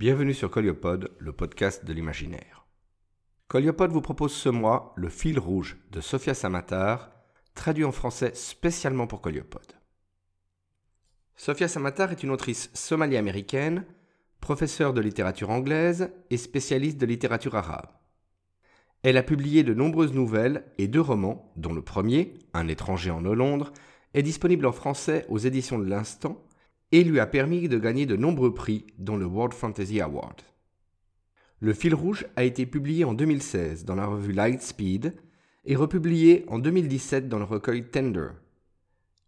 Bienvenue sur Coliopod, le podcast de l'imaginaire. Coliopod vous propose ce mois Le fil rouge de Sophia Samatar, traduit en français spécialement pour Coliopod. Sophia Samatar est une autrice somalie-américaine, professeure de littérature anglaise et spécialiste de littérature arabe. Elle a publié de nombreuses nouvelles et deux romans, dont le premier, Un étranger en Londres, est disponible en français aux éditions de l'Instant et lui a permis de gagner de nombreux prix, dont le World Fantasy Award. Le fil rouge a été publié en 2016 dans la revue Lightspeed et republié en 2017 dans le recueil Tender.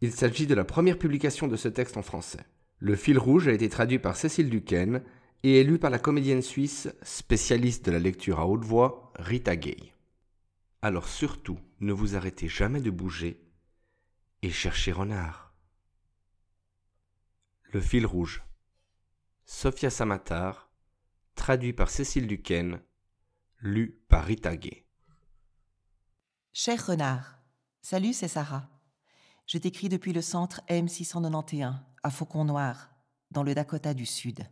Il s'agit de la première publication de ce texte en français. Le fil rouge a été traduit par Cécile Duquesne et est lu par la comédienne suisse, spécialiste de la lecture à haute voix, Rita Gay. Alors surtout, ne vous arrêtez jamais de bouger et cherchez renard. Le fil rouge. Sophia Samatar, traduit par Cécile Duquesne, lu par Rita Gay. Cher renard, salut, c'est Sarah. Je t'écris depuis le centre M691, à Faucon Noir, dans le Dakota du Sud.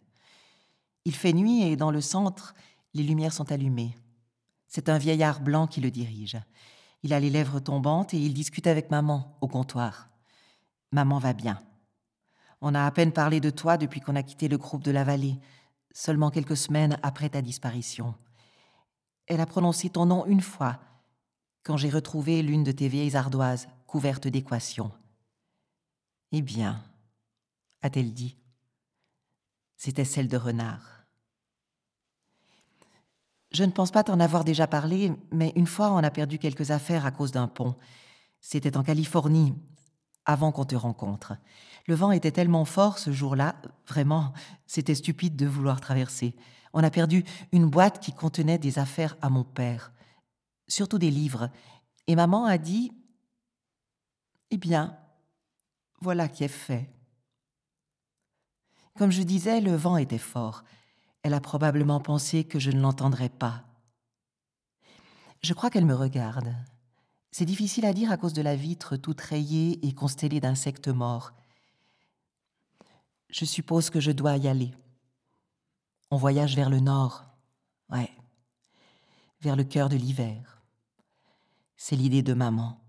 Il fait nuit et dans le centre, les lumières sont allumées. C'est un vieillard blanc qui le dirige. Il a les lèvres tombantes et il discute avec maman au comptoir. Maman va bien. On a à peine parlé de toi depuis qu'on a quitté le groupe de la vallée, seulement quelques semaines après ta disparition. Elle a prononcé ton nom une fois, quand j'ai retrouvé l'une de tes vieilles ardoises couvertes d'équations. Eh bien, a-t-elle dit, c'était celle de renard. Je ne pense pas t'en avoir déjà parlé, mais une fois on a perdu quelques affaires à cause d'un pont. C'était en Californie, avant qu'on te rencontre. Le vent était tellement fort ce jour-là, vraiment, c'était stupide de vouloir traverser. On a perdu une boîte qui contenait des affaires à mon père, surtout des livres. Et maman a dit Eh bien, voilà qui est fait. Comme je disais, le vent était fort. Elle a probablement pensé que je ne l'entendrais pas. Je crois qu'elle me regarde. C'est difficile à dire à cause de la vitre toute rayée et constellée d'insectes morts. Je suppose que je dois y aller. On voyage vers le nord, ouais, vers le cœur de l'hiver. C'est l'idée de maman.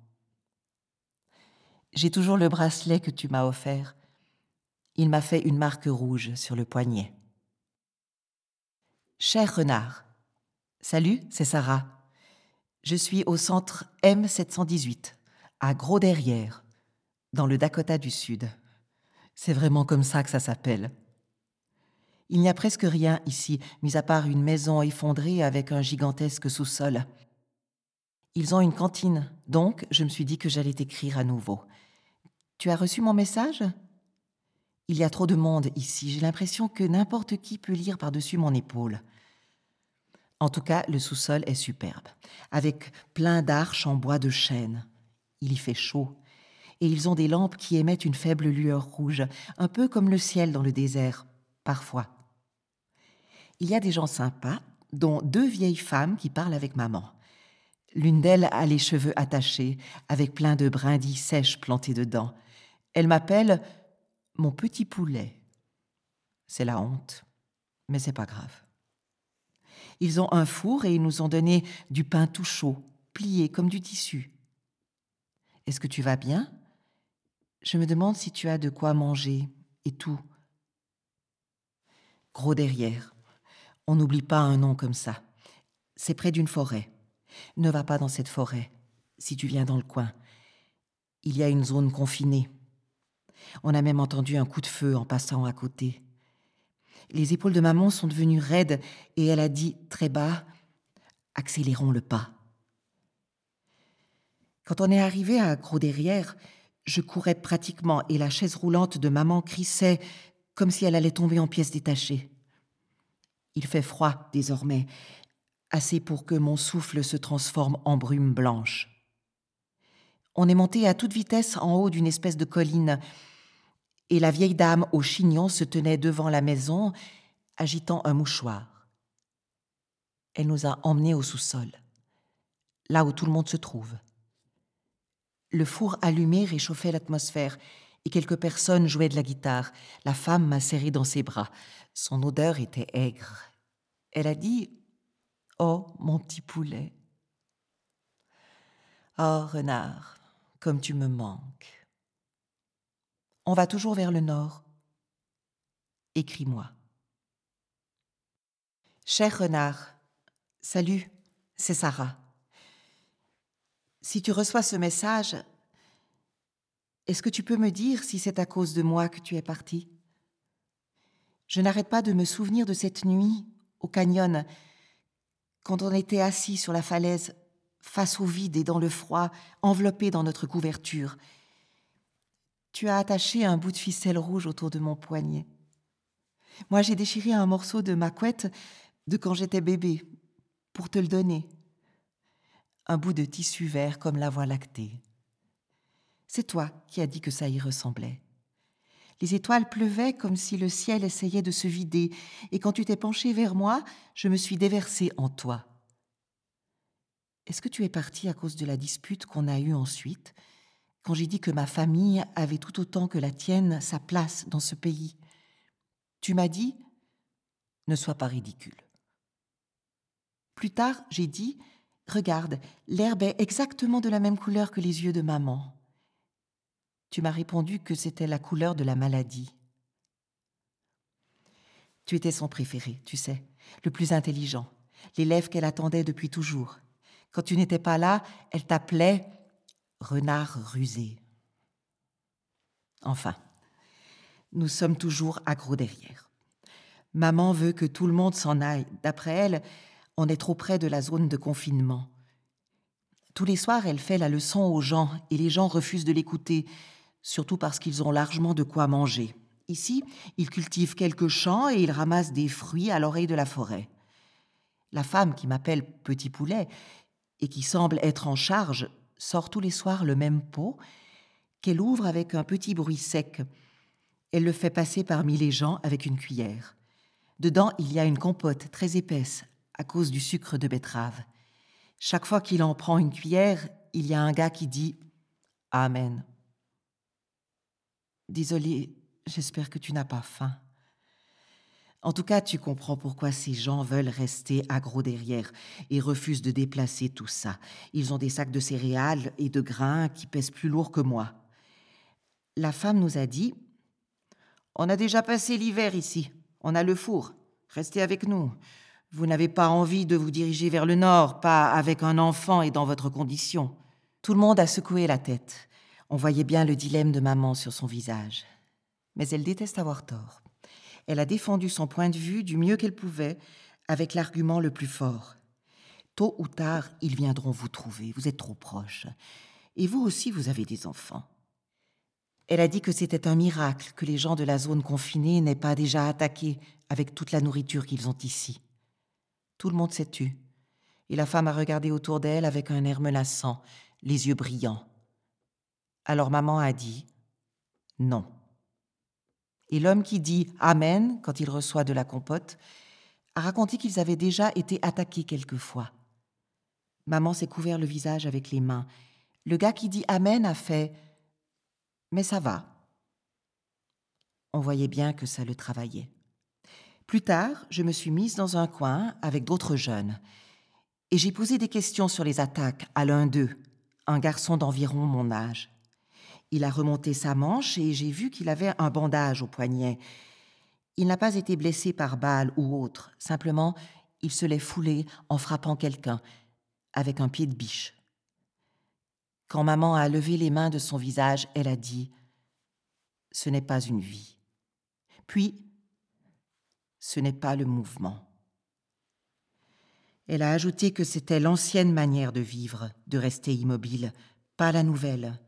J'ai toujours le bracelet que tu m'as offert. Il m'a fait une marque rouge sur le poignet. Cher renard, salut, c'est Sarah. Je suis au centre M718, à Gros-Derrière, dans le Dakota du Sud. C'est vraiment comme ça que ça s'appelle. Il n'y a presque rien ici, mis à part une maison effondrée avec un gigantesque sous-sol. Ils ont une cantine, donc je me suis dit que j'allais t'écrire à nouveau. Tu as reçu mon message? Il y a trop de monde ici, j'ai l'impression que n'importe qui peut lire par-dessus mon épaule. En tout cas, le sous-sol est superbe, avec plein d'arches en bois de chêne. Il y fait chaud, et ils ont des lampes qui émettent une faible lueur rouge, un peu comme le ciel dans le désert, parfois. Il y a des gens sympas, dont deux vieilles femmes qui parlent avec maman. L'une d'elles a les cheveux attachés, avec plein de brindilles sèches plantées dedans. Elle m'appelle mon petit poulet. C'est la honte, mais c'est pas grave. Ils ont un four et ils nous ont donné du pain tout chaud, plié comme du tissu. Est-ce que tu vas bien? Je me demande si tu as de quoi manger et tout. Gros derrière. On n'oublie pas un nom comme ça. C'est près d'une forêt. Ne va pas dans cette forêt si tu viens dans le coin. Il y a une zone confinée. On a même entendu un coup de feu en passant à côté. Les épaules de maman sont devenues raides et elle a dit très bas Accélérons le pas. Quand on est arrivé à Gros Derrière, je courais pratiquement et la chaise roulante de maman crissait comme si elle allait tomber en pièces détachées. Il fait froid désormais, assez pour que mon souffle se transforme en brume blanche. On est monté à toute vitesse en haut d'une espèce de colline et la vieille dame au chignon se tenait devant la maison, agitant un mouchoir. Elle nous a emmenés au sous-sol, là où tout le monde se trouve. Le four allumé réchauffait l'atmosphère et quelques personnes jouaient de la guitare. La femme m'a serré dans ses bras. Son odeur était aigre. Elle a dit Oh, mon petit poulet. Oh, renard, comme tu me manques. On va toujours vers le nord. Écris-moi. Cher renard, salut, c'est Sarah. Si tu reçois ce message, est-ce que tu peux me dire si c'est à cause de moi que tu es parti? Je n'arrête pas de me souvenir de cette nuit au canyon, quand on était assis sur la falaise, face au vide et dans le froid, enveloppé dans notre couverture. Tu as attaché un bout de ficelle rouge autour de mon poignet. Moi, j'ai déchiré un morceau de ma couette de quand j'étais bébé, pour te le donner un bout de tissu vert comme la voie lactée. C'est toi qui as dit que ça y ressemblait. Les étoiles pleuvaient comme si le ciel essayait de se vider, et quand tu t'es penché vers moi, je me suis déversée en toi. Est-ce que tu es parti à cause de la dispute qu'on a eue ensuite, quand j'ai dit que ma famille avait tout autant que la tienne sa place dans ce pays Tu m'as dit Ne sois pas ridicule. Plus tard, j'ai dit Regarde, l'herbe est exactement de la même couleur que les yeux de maman. Tu m'as répondu que c'était la couleur de la maladie. Tu étais son préféré, tu sais, le plus intelligent, l'élève qu'elle attendait depuis toujours. Quand tu n'étais pas là, elle t'appelait renard rusé. Enfin, nous sommes toujours accros derrière. Maman veut que tout le monde s'en aille. D'après elle, on est trop près de la zone de confinement. Tous les soirs, elle fait la leçon aux gens et les gens refusent de l'écouter, surtout parce qu'ils ont largement de quoi manger. Ici, ils cultivent quelques champs et ils ramassent des fruits à l'oreille de la forêt. La femme qui m'appelle Petit Poulet et qui semble être en charge sort tous les soirs le même pot qu'elle ouvre avec un petit bruit sec. Elle le fait passer parmi les gens avec une cuillère. Dedans, il y a une compote très épaisse à cause du sucre de betterave. Chaque fois qu'il en prend une cuillère, il y a un gars qui dit Amen. Désolé, j'espère que tu n'as pas faim. En tout cas, tu comprends pourquoi ces gens veulent rester agro derrière et refusent de déplacer tout ça. Ils ont des sacs de céréales et de grains qui pèsent plus lourd que moi. La femme nous a dit On a déjà passé l'hiver ici. On a le four. Restez avec nous. Vous n'avez pas envie de vous diriger vers le nord, pas avec un enfant et dans votre condition. Tout le monde a secoué la tête. On voyait bien le dilemme de maman sur son visage. Mais elle déteste avoir tort. Elle a défendu son point de vue du mieux qu'elle pouvait, avec l'argument le plus fort. Tôt ou tard, ils viendront vous trouver, vous êtes trop proches. Et vous aussi, vous avez des enfants. Elle a dit que c'était un miracle que les gens de la zone confinée n'aient pas déjà attaqué avec toute la nourriture qu'ils ont ici. Tout le monde s'est tu. Et la femme a regardé autour d'elle avec un air menaçant, les yeux brillants. Alors maman a dit non. Et l'homme qui dit Amen quand il reçoit de la compote a raconté qu'ils avaient déjà été attaqués quelquefois. Maman s'est couvert le visage avec les mains. Le gars qui dit Amen a fait Mais ça va. On voyait bien que ça le travaillait. Plus tard, je me suis mise dans un coin avec d'autres jeunes et j'ai posé des questions sur les attaques à l'un d'eux, un garçon d'environ mon âge. Il a remonté sa manche et j'ai vu qu'il avait un bandage au poignet. Il n'a pas été blessé par balle ou autre, simplement il se l'est foulé en frappant quelqu'un avec un pied de biche. Quand maman a levé les mains de son visage, elle a dit ⁇ Ce n'est pas une vie ⁇ Puis ce n'est pas le mouvement. Elle a ajouté que c'était l'ancienne manière de vivre, de rester immobile, pas la nouvelle.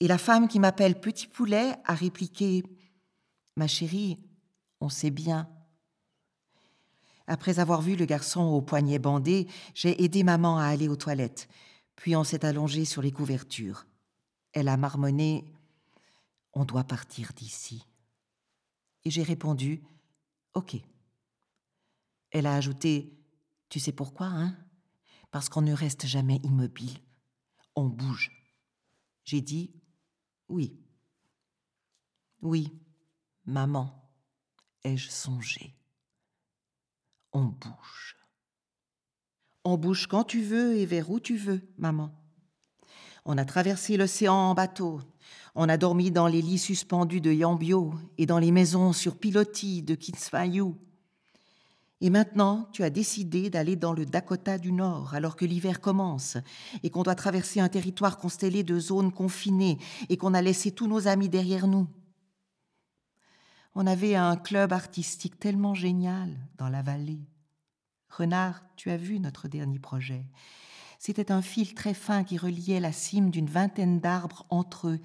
Et la femme qui m'appelle Petit Poulet a répliqué Ma chérie, on sait bien. Après avoir vu le garçon au poignet bandé, j'ai aidé maman à aller aux toilettes, puis on s'est allongé sur les couvertures. Elle a marmonné On doit partir d'ici. Et j'ai répondu Ok. Elle a ajouté Tu sais pourquoi, hein? Parce qu'on ne reste jamais immobile. On bouge. J'ai dit Oui. Oui, maman. ai-je songé. On bouge. On bouge quand tu veux et vers où tu veux, maman. On a traversé l'océan en bateau. On a dormi dans les lits suspendus de Yambio et dans les maisons sur pilotis de Kinsfayu. Et maintenant, tu as décidé d'aller dans le Dakota du Nord alors que l'hiver commence et qu'on doit traverser un territoire constellé de zones confinées et qu'on a laissé tous nos amis derrière nous. On avait un club artistique tellement génial dans la vallée. Renard, tu as vu notre dernier projet. C'était un fil très fin qui reliait la cime d'une vingtaine d'arbres entre eux,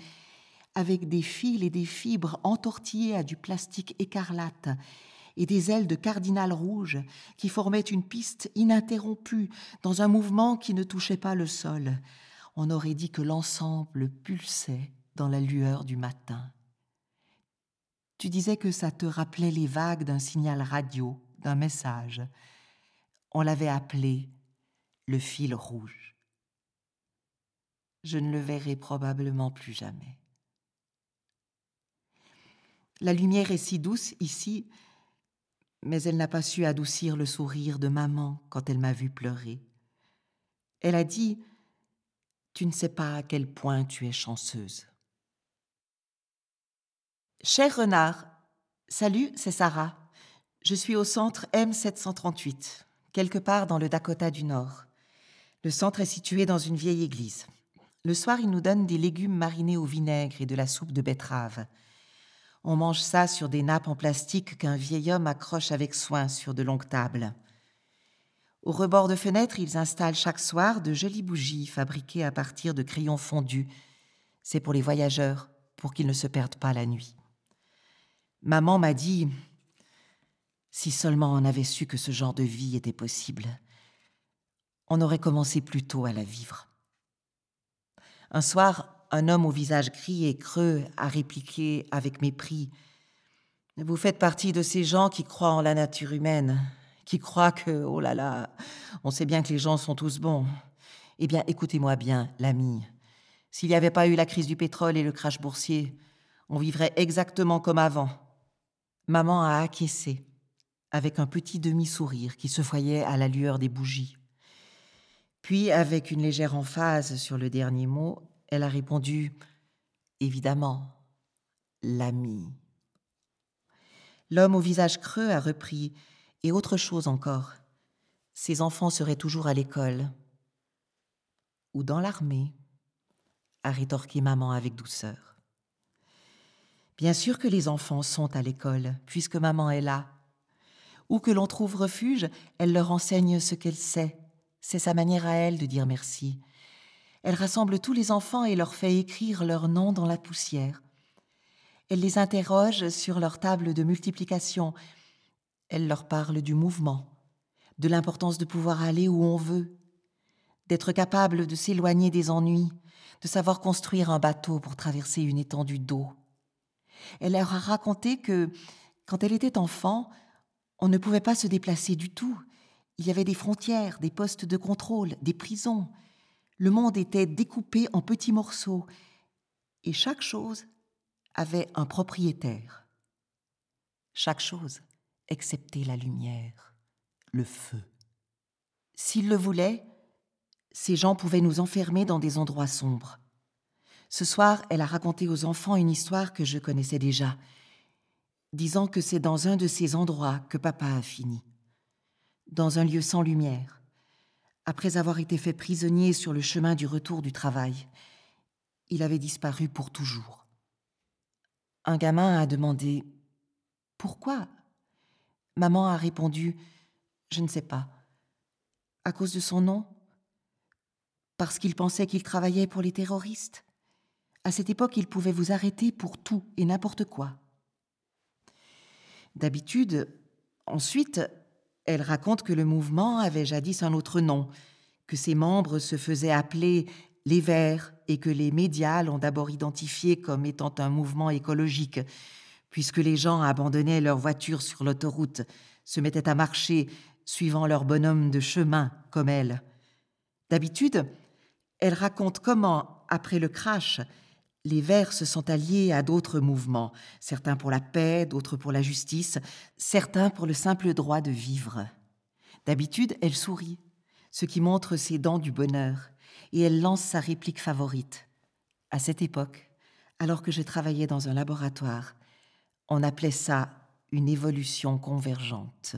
avec des fils et des fibres entortillées à du plastique écarlate et des ailes de cardinal rouge qui formaient une piste ininterrompue dans un mouvement qui ne touchait pas le sol. On aurait dit que l'ensemble pulsait dans la lueur du matin. Tu disais que ça te rappelait les vagues d'un signal radio, d'un message. On l'avait appelé le fil rouge. Je ne le verrai probablement plus jamais. La lumière est si douce ici, mais elle n'a pas su adoucir le sourire de maman quand elle m'a vu pleurer. Elle a dit Tu ne sais pas à quel point tu es chanceuse. Cher renard, salut, c'est Sarah. Je suis au centre M738, quelque part dans le Dakota du Nord. Le centre est situé dans une vieille église. Le soir, ils nous donnent des légumes marinés au vinaigre et de la soupe de betterave. On mange ça sur des nappes en plastique qu'un vieil homme accroche avec soin sur de longues tables. Au rebord de fenêtres, ils installent chaque soir de jolies bougies fabriquées à partir de crayons fondus. C'est pour les voyageurs, pour qu'ils ne se perdent pas la nuit. Maman m'a dit Si seulement on avait su que ce genre de vie était possible, on aurait commencé plus tôt à la vivre. Un soir, un homme au visage gris et creux a répliqué avec mépris. Vous faites partie de ces gens qui croient en la nature humaine, qui croient que, oh là là, on sait bien que les gens sont tous bons. Eh bien, écoutez-moi bien, l'ami. S'il n'y avait pas eu la crise du pétrole et le crash boursier, on vivrait exactement comme avant. Maman a acquiescé, avec un petit demi-sourire qui se voyait à la lueur des bougies. Puis, avec une légère emphase sur le dernier mot, elle a répondu Évidemment, l'ami. L'homme au visage creux a repris Et autre chose encore. Ses enfants seraient toujours à l'école. Ou dans l'armée, a rétorqué maman avec douceur. Bien sûr que les enfants sont à l'école, puisque maman est là. Où que l'on trouve refuge, elle leur enseigne ce qu'elle sait. C'est sa manière à elle de dire merci. Elle rassemble tous les enfants et leur fait écrire leur nom dans la poussière. Elle les interroge sur leur table de multiplication. Elle leur parle du mouvement, de l'importance de pouvoir aller où on veut, d'être capable de s'éloigner des ennuis, de savoir construire un bateau pour traverser une étendue d'eau. Elle leur a raconté que, quand elle était enfant, on ne pouvait pas se déplacer du tout. Il y avait des frontières, des postes de contrôle, des prisons, le monde était découpé en petits morceaux et chaque chose avait un propriétaire. Chaque chose, excepté la lumière, le feu. S'ils le voulaient, ces gens pouvaient nous enfermer dans des endroits sombres. Ce soir, elle a raconté aux enfants une histoire que je connaissais déjà, disant que c'est dans un de ces endroits que papa a fini, dans un lieu sans lumière, après avoir été fait prisonnier sur le chemin du retour du travail. Il avait disparu pour toujours. Un gamin a demandé Pourquoi? Maman a répondu Je ne sais pas. À cause de son nom? Parce qu'il pensait qu'il travaillait pour les terroristes? À cette époque, il pouvait vous arrêter pour tout et n'importe quoi. D'habitude, ensuite, elle raconte que le mouvement avait jadis un autre nom, que ses membres se faisaient appeler les Verts et que les médias l'ont d'abord identifié comme étant un mouvement écologique, puisque les gens abandonnaient leurs voitures sur l'autoroute, se mettaient à marcher suivant leur bonhomme de chemin comme elle. D'habitude, elle raconte comment, après le crash, Les Verts se sont alliés à d'autres mouvements, certains pour la paix, d'autres pour la justice, certains pour le simple droit de vivre. D'habitude, elle sourit, ce qui montre ses dents du bonheur, et elle lance sa réplique favorite. À cette époque, alors que je travaillais dans un laboratoire, on appelait ça une évolution convergente.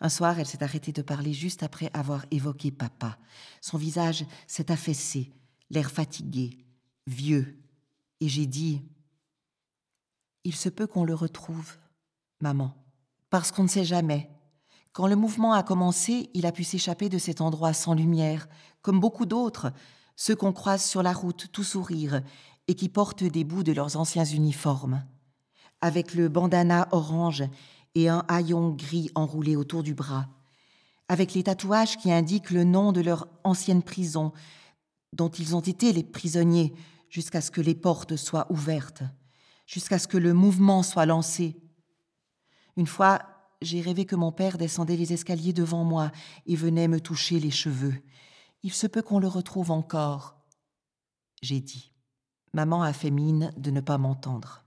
Un soir, elle s'est arrêtée de parler juste après avoir évoqué papa. Son visage s'est affaissé, l'air fatigué, vieux, et j'ai dit Il se peut qu'on le retrouve, maman, parce qu'on ne sait jamais. Quand le mouvement a commencé, il a pu s'échapper de cet endroit sans lumière, comme beaucoup d'autres, ceux qu'on croise sur la route tout sourire et qui portent des bouts de leurs anciens uniformes. Avec le bandana orange et un haillon gris enroulé autour du bras, avec les tatouages qui indiquent le nom de leur ancienne prison, dont ils ont été les prisonniers jusqu'à ce que les portes soient ouvertes, jusqu'à ce que le mouvement soit lancé. Une fois, j'ai rêvé que mon père descendait les escaliers devant moi et venait me toucher les cheveux. Il se peut qu'on le retrouve encore. J'ai dit. Maman a fait mine de ne pas m'entendre.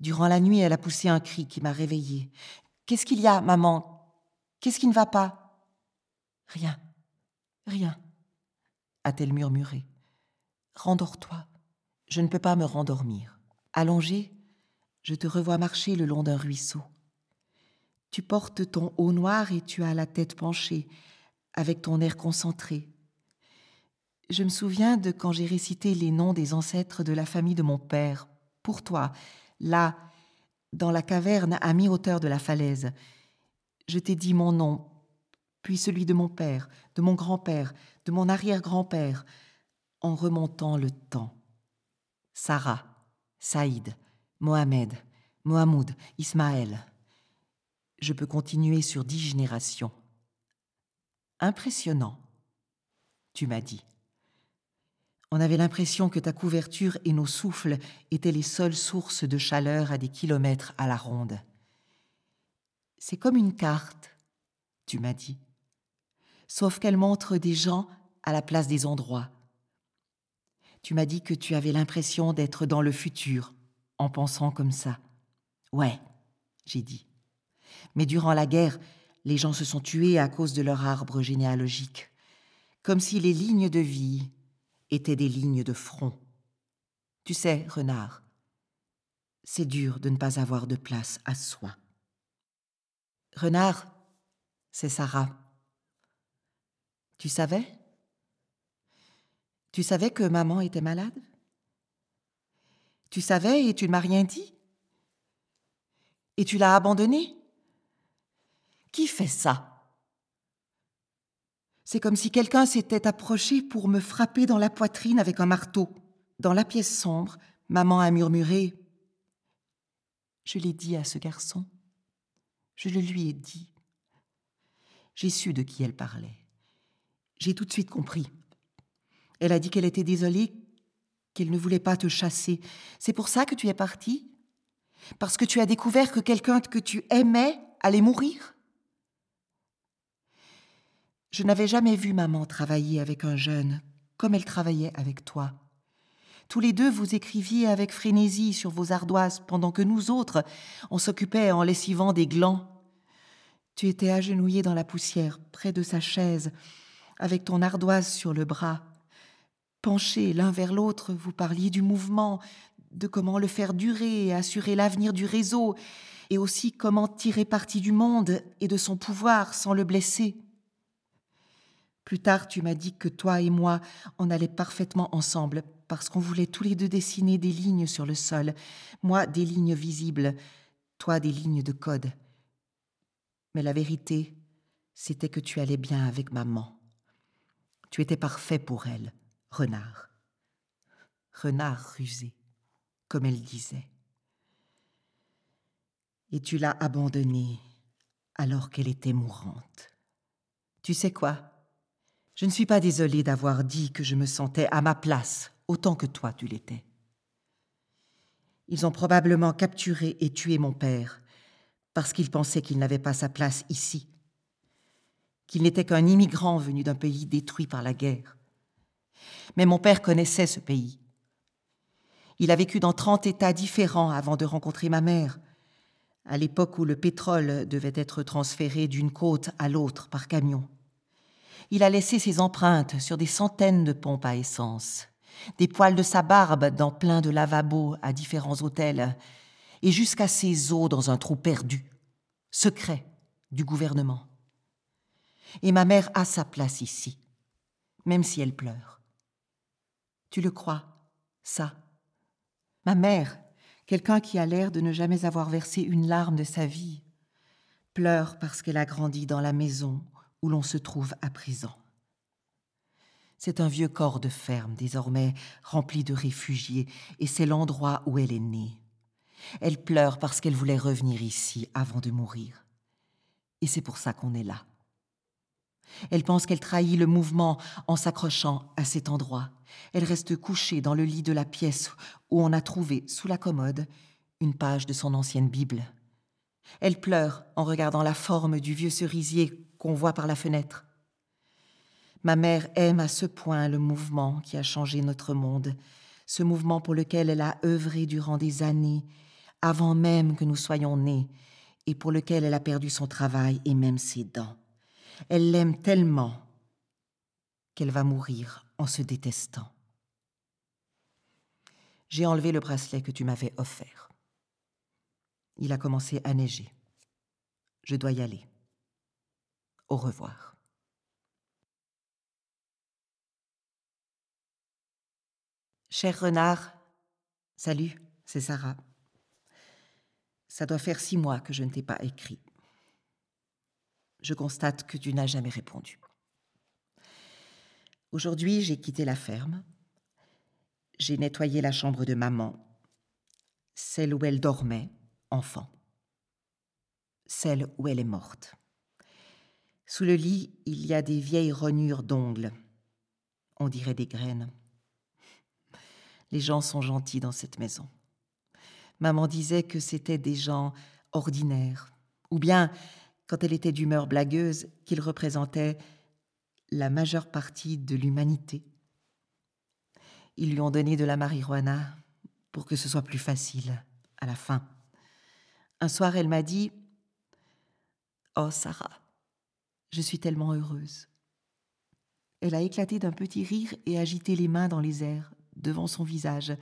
Durant la nuit, elle a poussé un cri qui m'a réveillée. Qu'est-ce qu'il y a, maman? Qu'est-ce qui ne va pas? Rien, rien, a-t-elle murmuré. Rendors-toi. Je ne peux pas me rendormir. Allongée, je te revois marcher le long d'un ruisseau. Tu portes ton haut noir et tu as la tête penchée, avec ton air concentré. Je me souviens de quand j'ai récité les noms des ancêtres de la famille de mon père, pour toi, là, dans la caverne à mi-hauteur de la falaise. Je t'ai dit mon nom, puis celui de mon père, de mon grand-père, de mon arrière-grand-père, en remontant le temps. Sarah, Saïd, Mohamed, Mohamoud, Ismaël. Je peux continuer sur dix générations. Impressionnant, tu m'as dit. On avait l'impression que ta couverture et nos souffles étaient les seules sources de chaleur à des kilomètres à la ronde. C'est comme une carte, tu m'as dit, sauf qu'elle montre des gens à la place des endroits. Tu m'as dit que tu avais l'impression d'être dans le futur en pensant comme ça. Ouais, j'ai dit. Mais durant la guerre, les gens se sont tués à cause de leur arbre généalogique, comme si les lignes de vie étaient des lignes de front. Tu sais, renard, c'est dur de ne pas avoir de place à soi. Renard, c'est Sarah. Tu savais? Tu savais que maman était malade? Tu savais et tu ne m'as rien dit? Et tu l'as abandonnée? Qui fait ça? C'est comme si quelqu'un s'était approché pour me frapper dans la poitrine avec un marteau. Dans la pièce sombre, maman a murmuré Je l'ai dit à ce garçon. Je le lui ai dit. J'ai su de qui elle parlait. J'ai tout de suite compris. Elle a dit qu'elle était désolée, qu'elle ne voulait pas te chasser. C'est pour ça que tu es partie? Parce que tu as découvert que quelqu'un que tu aimais allait mourir? Je n'avais jamais vu maman travailler avec un jeune comme elle travaillait avec toi. Tous les deux, vous écriviez avec frénésie sur vos ardoises, pendant que nous autres, on s'occupait en lessivant des glands. Tu étais agenouillé dans la poussière, près de sa chaise, avec ton ardoise sur le bras. Penchés l'un vers l'autre, vous parliez du mouvement, de comment le faire durer et assurer l'avenir du réseau, et aussi comment tirer parti du monde et de son pouvoir sans le blesser. Plus tard, tu m'as dit que toi et moi, on allait parfaitement ensemble, parce qu'on voulait tous les deux dessiner des lignes sur le sol, moi des lignes visibles, toi des lignes de code. Mais la vérité, c'était que tu allais bien avec maman. Tu étais parfait pour elle, renard. Renard rusé, comme elle disait. Et tu l'as abandonnée alors qu'elle était mourante. Tu sais quoi? Je ne suis pas désolée d'avoir dit que je me sentais à ma place autant que toi tu l'étais. Ils ont probablement capturé et tué mon père parce qu'ils pensaient qu'il n'avait pas sa place ici, qu'il n'était qu'un immigrant venu d'un pays détruit par la guerre. Mais mon père connaissait ce pays, Il a vécu dans trente États différents avant de rencontrer ma mère, à l'époque où le pétrole devait être transféré d'une côte à l'autre par camion. Il a laissé ses empreintes sur des centaines de pompes à essence, des poils de sa barbe dans plein de lavabos à différents hôtels, et jusqu'à ses os dans un trou perdu, secret du gouvernement. Et ma mère a sa place ici, même si elle pleure. Tu le crois, ça Ma mère, quelqu'un qui a l'air de ne jamais avoir versé une larme de sa vie, pleure parce qu'elle a grandi dans la maison où l'on se trouve à présent. C'est un vieux corps de ferme, désormais rempli de réfugiés, et c'est l'endroit où elle est née. Elle pleure parce qu'elle voulait revenir ici avant de mourir. Et c'est pour ça qu'on est là. Elle pense qu'elle trahit le mouvement en s'accrochant à cet endroit. Elle reste couchée dans le lit de la pièce où on a trouvé, sous la commode, une page de son ancienne Bible. Elle pleure en regardant la forme du vieux cerisier qu'on voit par la fenêtre. Ma mère aime à ce point le mouvement qui a changé notre monde, ce mouvement pour lequel elle a œuvré durant des années, avant même que nous soyons nés, et pour lequel elle a perdu son travail et même ses dents. Elle l'aime tellement qu'elle va mourir en se détestant. J'ai enlevé le bracelet que tu m'avais offert. Il a commencé à neiger. Je dois y aller. Au revoir. Cher renard, salut, c'est Sarah. Ça doit faire six mois que je ne t'ai pas écrit. Je constate que tu n'as jamais répondu. Aujourd'hui, j'ai quitté la ferme. J'ai nettoyé la chambre de maman, celle où elle dormait, enfant, celle où elle est morte. Sous le lit, il y a des vieilles rognures d'ongles. On dirait des graines. Les gens sont gentils dans cette maison. Maman disait que c'était des gens ordinaires, ou bien, quand elle était d'humeur blagueuse, qu'ils représentaient la majeure partie de l'humanité. Ils lui ont donné de la marijuana pour que ce soit plus facile à la fin. Un soir, elle m'a dit Oh, Sarah, je suis tellement heureuse. Elle a éclaté d'un petit rire et agité les mains dans les airs, devant son visage.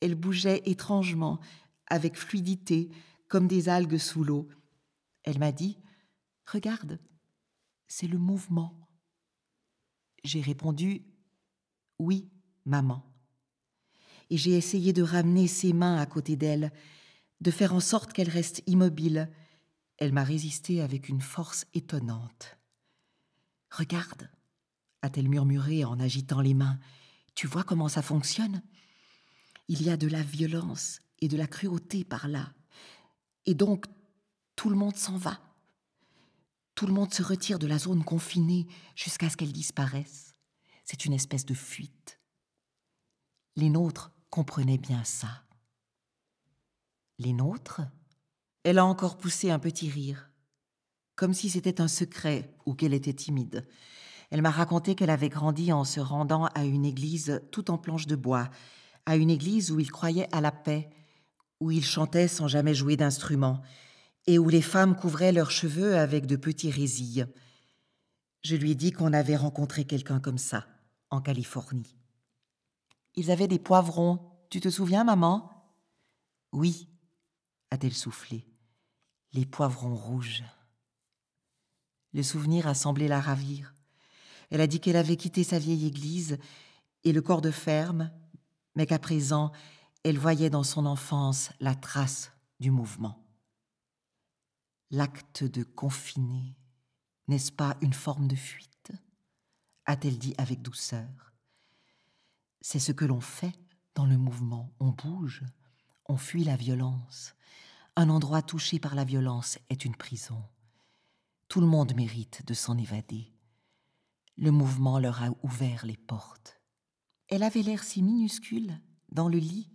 Elle bougeait étrangement, avec fluidité, comme des algues sous l'eau. Elle m'a dit Regarde, c'est le mouvement. J'ai répondu Oui, maman. Et j'ai essayé de ramener ses mains à côté d'elle, de faire en sorte qu'elle reste immobile. Elle m'a résisté avec une force étonnante. Regarde, a-t-elle murmuré en agitant les mains, tu vois comment ça fonctionne? Il y a de la violence et de la cruauté par là. Et donc, tout le monde s'en va. Tout le monde se retire de la zone confinée jusqu'à ce qu'elle disparaisse. C'est une espèce de fuite. Les nôtres comprenaient bien ça. Les nôtres? Elle a encore poussé un petit rire, comme si c'était un secret ou qu'elle était timide. Elle m'a raconté qu'elle avait grandi en se rendant à une église tout en planches de bois, à une église où il croyait à la paix, où il chantait sans jamais jouer d'instrument, et où les femmes couvraient leurs cheveux avec de petits résilles. Je lui ai dit qu'on avait rencontré quelqu'un comme ça, en Californie. Ils avaient des poivrons, tu te souviens, maman? Oui, a-t-elle soufflé, les poivrons rouges. Le souvenir a semblé la ravir. Elle a dit qu'elle avait quitté sa vieille église et le corps de ferme, mais qu'à présent, elle voyait dans son enfance la trace du mouvement. L'acte de confiner, n'est-ce pas une forme de fuite? A-t-elle dit avec douceur. C'est ce que l'on fait dans le mouvement. On bouge, on fuit la violence. Un endroit touché par la violence est une prison. Tout le monde mérite de s'en évader. Le mouvement leur a ouvert les portes. Elle avait l'air si minuscule, dans le lit,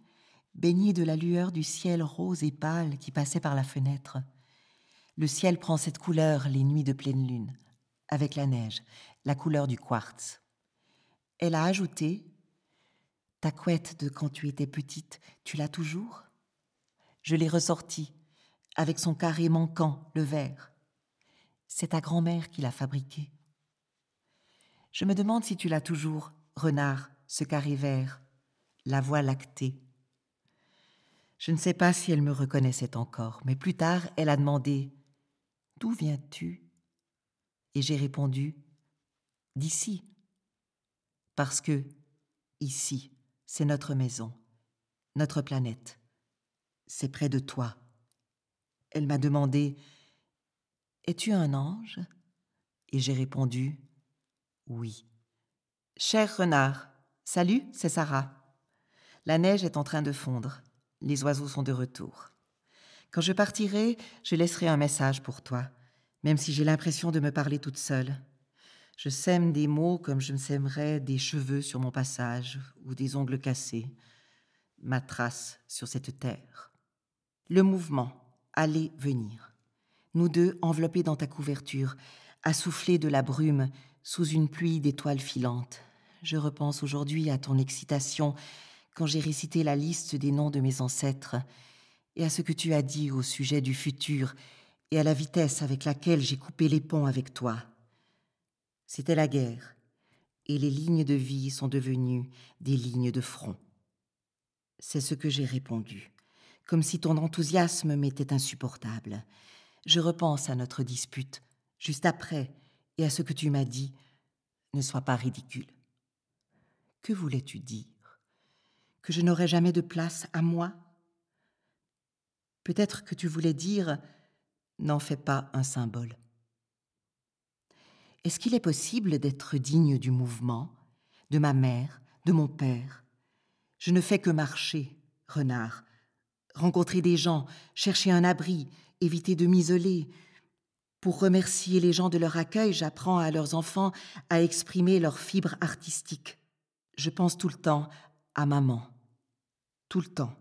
baignée de la lueur du ciel rose et pâle qui passait par la fenêtre. Le ciel prend cette couleur les nuits de pleine lune, avec la neige, la couleur du quartz. Elle a ajouté Ta couette de quand tu étais petite, tu l'as toujours? Je l'ai ressortie, avec son carré manquant, le vert. C'est ta grand-mère qui l'a fabriqué. Je me demande si tu l'as toujours, renard, ce carré vert, la voix lactée. Je ne sais pas si elle me reconnaissait encore, mais plus tard, elle a demandé D'où viens-tu? Et j'ai répondu D'ici. Parce que, ici, c'est notre maison, notre planète. C'est près de toi. Elle m'a demandé Es-tu un ange? Et j'ai répondu Oui. Cher renard, salut, c'est Sarah. La neige est en train de fondre. Les oiseaux sont de retour. Quand je partirai, je laisserai un message pour toi, même si j'ai l'impression de me parler toute seule. Je sème des mots comme je me sèmerais des cheveux sur mon passage ou des ongles cassés, ma trace sur cette terre. Le mouvement, aller, venir. Nous deux enveloppés dans ta couverture, à souffler de la brume sous une pluie d'étoiles filantes. Je repense aujourd'hui à ton excitation quand j'ai récité la liste des noms de mes ancêtres, et à ce que tu as dit au sujet du futur, et à la vitesse avec laquelle j'ai coupé les ponts avec toi. C'était la guerre, et les lignes de vie sont devenues des lignes de front. C'est ce que j'ai répondu, comme si ton enthousiasme m'était insupportable. Je repense à notre dispute, juste après, et à ce que tu m'as dit. Ne sois pas ridicule. Que voulais-tu dire? Que je n'aurais jamais de place à moi? Peut-être que tu voulais dire N'en fais pas un symbole. Est-ce qu'il est possible d'être digne du mouvement, de ma mère, de mon père? Je ne fais que marcher, renard, rencontrer des gens, chercher un abri, éviter de m'isoler. Pour remercier les gens de leur accueil, j'apprends à leurs enfants à exprimer leurs fibres artistiques. Je pense tout le temps à maman, tout le temps,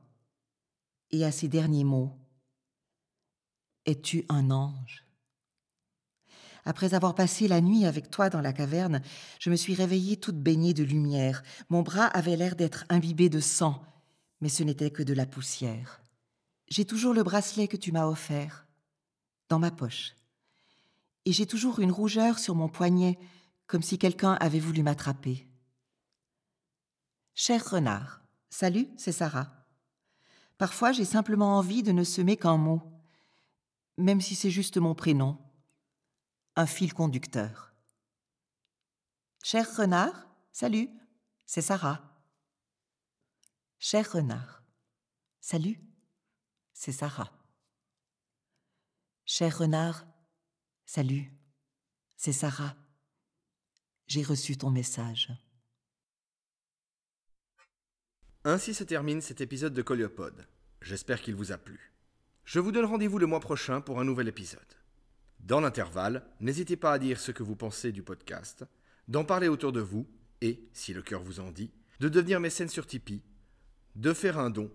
et à ces derniers mots. Es-tu un ange? Après avoir passé la nuit avec toi dans la caverne, je me suis réveillée toute baignée de lumière. Mon bras avait l'air d'être imbibé de sang, mais ce n'était que de la poussière. J'ai toujours le bracelet que tu m'as offert, dans ma poche. Et j'ai toujours une rougeur sur mon poignet, comme si quelqu'un avait voulu m'attraper. Cher renard, salut, c'est Sarah. Parfois j'ai simplement envie de ne semer qu'un mot, même si c'est juste mon prénom, un fil conducteur. Cher renard, salut, c'est Sarah. Cher renard, salut, c'est Sarah. Cher renard, salut, c'est Sarah. J'ai reçu ton message. Ainsi se termine cet épisode de Coliopode. J'espère qu'il vous a plu. Je vous donne rendez-vous le mois prochain pour un nouvel épisode. Dans l'intervalle, n'hésitez pas à dire ce que vous pensez du podcast, d'en parler autour de vous et, si le cœur vous en dit, de devenir mécène sur Tipeee, de faire un don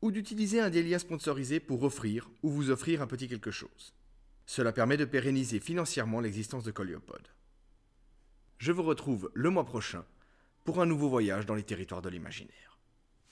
ou d'utiliser un des liens sponsorisés pour offrir ou vous offrir un petit quelque chose. Cela permet de pérenniser financièrement l'existence de Coliopode. Je vous retrouve le mois prochain pour un nouveau voyage dans les territoires de l'imaginaire.